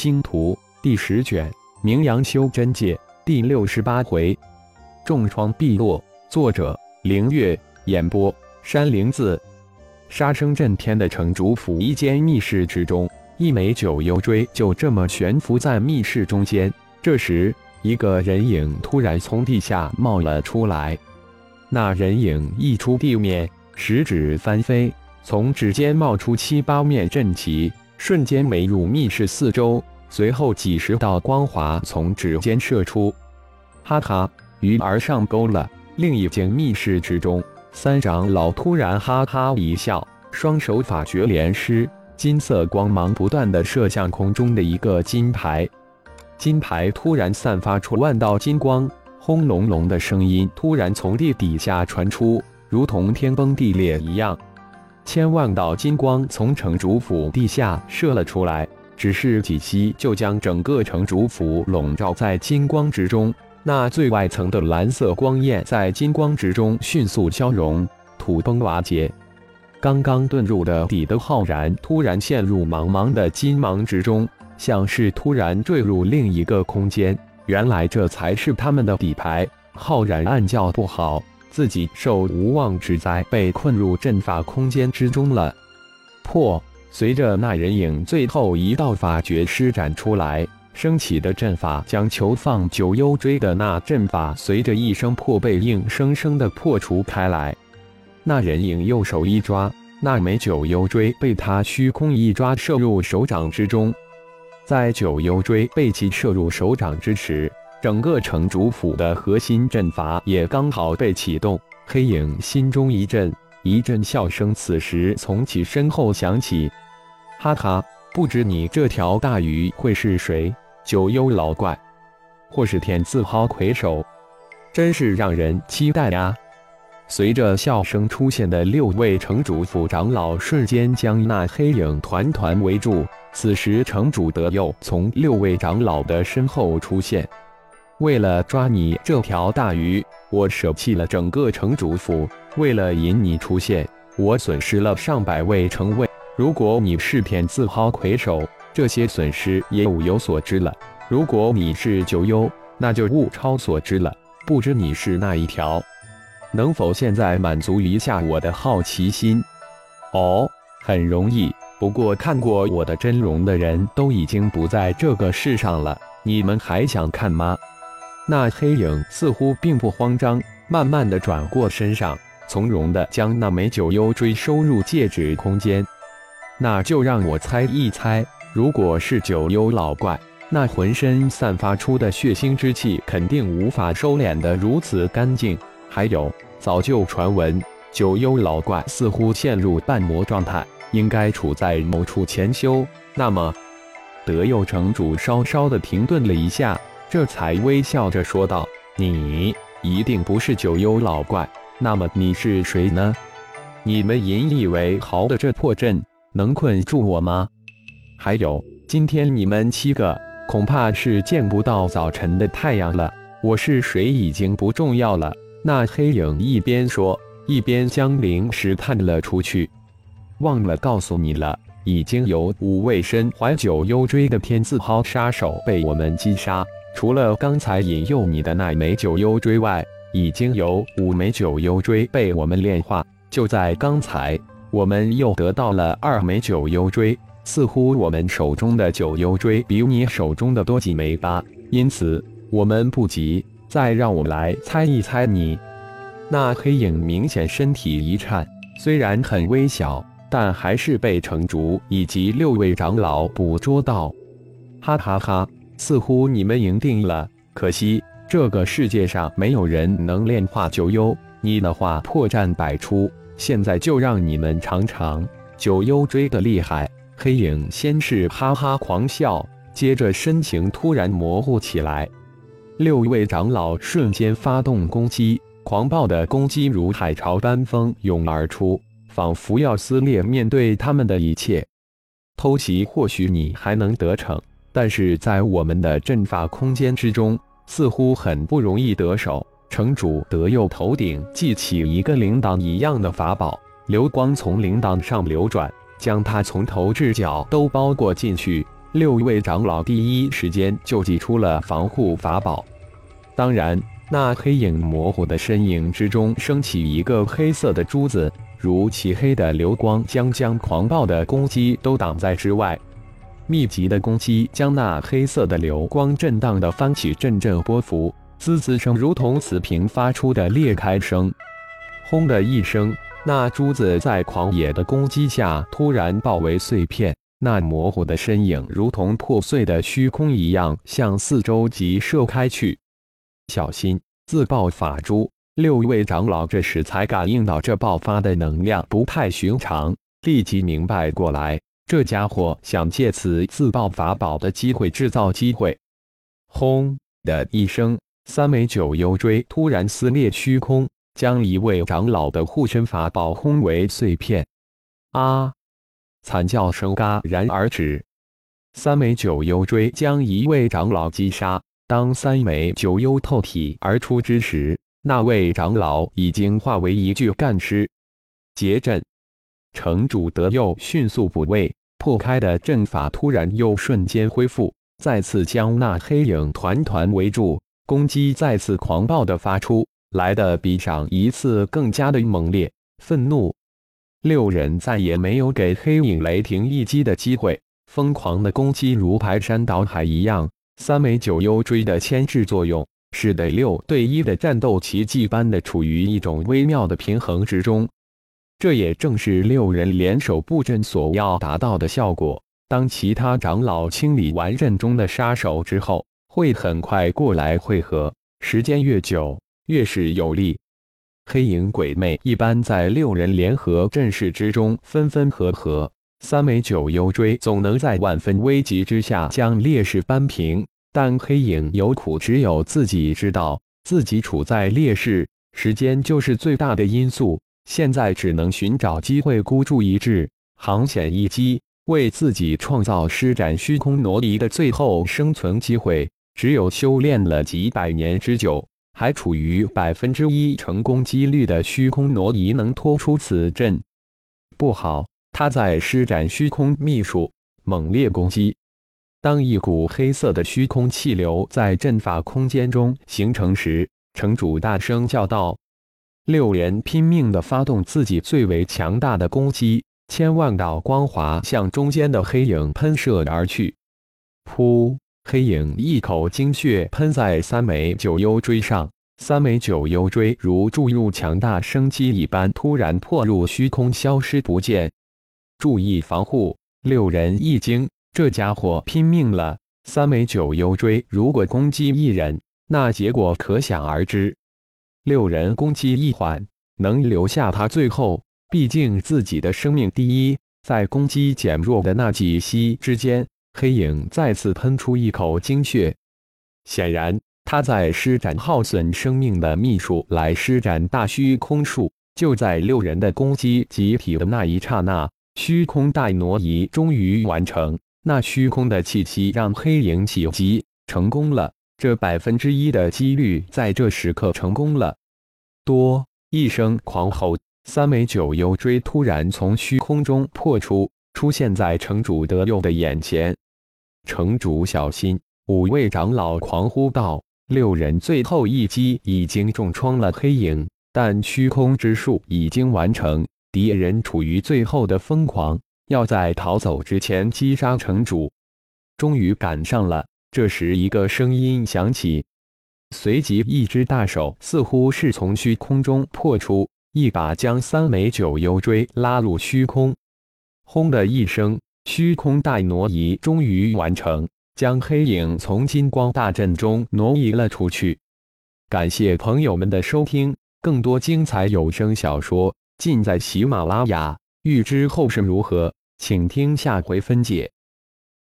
星图》第十卷，名扬修真界第六十八回，重创碧落。作者：凌月。演播：山灵子。杀声震天的城主府一间密室之中，一枚九幽锥就这么悬浮在密室中间。这时，一个人影突然从地下冒了出来。那人影一出地面，十指翻飞，从指尖冒出七八面阵旗，瞬间没入密室四周。随后几十道光华从指尖射出，哈哈，鱼儿上钩了。另一间密室之中。三长老突然哈哈一笑，双手法诀连施，金色光芒不断的射向空中的一个金牌，金牌突然散发出万道金光，轰隆隆的声音突然从地底下传出，如同天崩地裂一样，千万道金光从城主府地下射了出来，只是几息就将整个城主府笼罩在金光之中。那最外层的蓝色光焰在金光之中迅速消融，土崩瓦解。刚刚遁入的底的浩然突然陷入茫茫的金芒之中，像是突然坠入另一个空间。原来这才是他们的底牌。浩然暗叫不好，自己受无妄之灾，被困入阵法空间之中了。破！随着那人影最后一道法诀施展出来。升起的阵法将囚放九幽锥的那阵法，随着一声破被硬生生的破除开来。那人影右手一抓，那枚九幽锥被他虚空一抓，射入手掌之中。在九幽锥被其射入手掌之时，整个城主府的核心阵法也刚好被启动。黑影心中一震，一阵笑声此时从其身后响起：“哈哈，不知你这条大鱼会是谁？”九幽老怪，或是天字号魁首，真是让人期待呀！随着笑声出现的六位城主府长老瞬间将那黑影团团围住。此时，城主德佑从六位长老的身后出现。为了抓你这条大鱼，我舍弃了整个城主府；为了引你出现，我损失了上百位城卫。如果你是天字号魁首，这些损失也物有所知了。如果你是九幽，那就物超所值了。不知你是哪一条？能否现在满足一下我的好奇心？哦，很容易。不过看过我的真容的人都已经不在这个世上了。你们还想看吗？那黑影似乎并不慌张，慢慢的转过身上，从容的将那枚九幽锥收入戒指空间。那就让我猜一猜。如果是九幽老怪，那浑身散发出的血腥之气肯定无法收敛得如此干净。还有，早就传闻九幽老怪似乎陷入半魔状态，应该处在某处潜修。那么，德佑城主稍稍的停顿了一下，这才微笑着说道：“你一定不是九幽老怪，那么你是谁呢？你们引以为豪的这破阵能困住我吗？”还有，今天你们七个恐怕是见不到早晨的太阳了。我是谁已经不重要了。那黑影一边说，一边将灵石探了出去。忘了告诉你了，已经有五位身怀九幽锥的天字号杀手被我们击杀。除了刚才引诱你的那枚九幽锥外，已经有五枚九幽锥被我们炼化。就在刚才，我们又得到了二枚九幽锥。似乎我们手中的九幽锥比你手中的多几枚吧，因此我们不急。再让我来猜一猜你。那黑影明显身体一颤，虽然很微小，但还是被城主以及六位长老捕捉到。哈哈哈！似乎你们赢定了。可惜这个世界上没有人能炼化九幽，你的话破绽百出。现在就让你们尝尝九幽追的厉害。黑影先是哈哈狂笑，接着身形突然模糊起来。六位长老瞬间发动攻击，狂暴的攻击如海潮般蜂涌而出，仿佛要撕裂面对他们的一切。偷袭或许你还能得逞，但是在我们的阵法空间之中，似乎很不容易得手。城主德佑头顶系起一个铃铛一样的法宝，流光从铃铛上流转。将他从头至脚都包裹进去，六位长老第一时间就祭出了防护法宝。当然，那黑影模糊的身影之中升起一个黑色的珠子，如漆黑的流光，将将狂暴的攻击都挡在之外。密集的攻击将那黑色的流光震荡的翻起阵阵波幅，滋滋声如同瓷瓶发出的裂开声。轰的一声，那珠子在狂野的攻击下突然爆为碎片，那模糊的身影如同破碎的虚空一样向四周急射开去。小心，自爆法珠！六位长老这时才感应到这爆发的能量不太寻常，立即明白过来。这家伙想借此自爆法宝的机会制造机会。轰的一声，三枚九幽锥突然撕裂虚空，将一位长老的护身法宝轰为碎片。啊！惨叫声戛然而止。三枚九幽锥将一位长老击杀。当三枚九幽透体而出之时，那位长老已经化为一具干尸。结阵，城主德佑迅速补位。破开的阵法突然又瞬间恢复，再次将那黑影团团围住，攻击再次狂暴的发出，来的比上一次更加的猛烈。愤怒，六人再也没有给黑影雷霆一击的机会，疯狂的攻击如排山倒海一样。三枚九幽锥的牵制作用，使得六对一的战斗奇迹般的处于一种微妙的平衡之中。这也正是六人联手布阵所要达到的效果。当其他长老清理完阵中的杀手之后，会很快过来汇合。时间越久，越是有利。黑影鬼魅一般在六人联合阵势之中分分合合，三枚九幽锥总能在万分危急之下将劣势扳平。但黑影有苦只有自己知道，自己处在劣势，时间就是最大的因素。现在只能寻找机会孤注一掷，航险一击，为自己创造施展虚空挪移的最后生存机会。只有修炼了几百年之久，还处于百分之一成功几率的虚空挪移，能拖出此阵。不好，他在施展虚空秘术，猛烈攻击。当一股黑色的虚空气流在阵法空间中形成时，城主大声叫道。六人拼命地发动自己最为强大的攻击，千万道光华向中间的黑影喷射而去。噗！黑影一口精血喷在三枚九幽锥上，三枚九幽锥如注入强大生机一般，突然破入虚空，消失不见。注意防护！六人一惊，这家伙拼命了。三枚九幽锥如果攻击一人，那结果可想而知。六人攻击一缓，能留下他最后。毕竟自己的生命第一。在攻击减弱的那几息之间，黑影再次喷出一口精血。显然，他在施展耗损生命的秘术来施展大虚空术。就在六人的攻击集体的那一刹那，虚空大挪移终于完成。那虚空的气息让黑影起急成功了。这百分之一的几率在这时刻成功了。多一声狂吼，三枚九幽锥突然从虚空中破出，出现在城主德佑的眼前。城主小心！五位长老狂呼道：“六人最后一击已经重创了黑影，但虚空之术已经完成。敌人处于最后的疯狂，要在逃走之前击杀城主。终于赶上了。”这时，一个声音响起，随即一只大手似乎是从虚空中破出，一把将三枚九幽锥拉入虚空。轰的一声，虚空大挪移终于完成，将黑影从金光大阵中挪移了出去。感谢朋友们的收听，更多精彩有声小说尽在喜马拉雅。欲知后事如何，请听下回分解。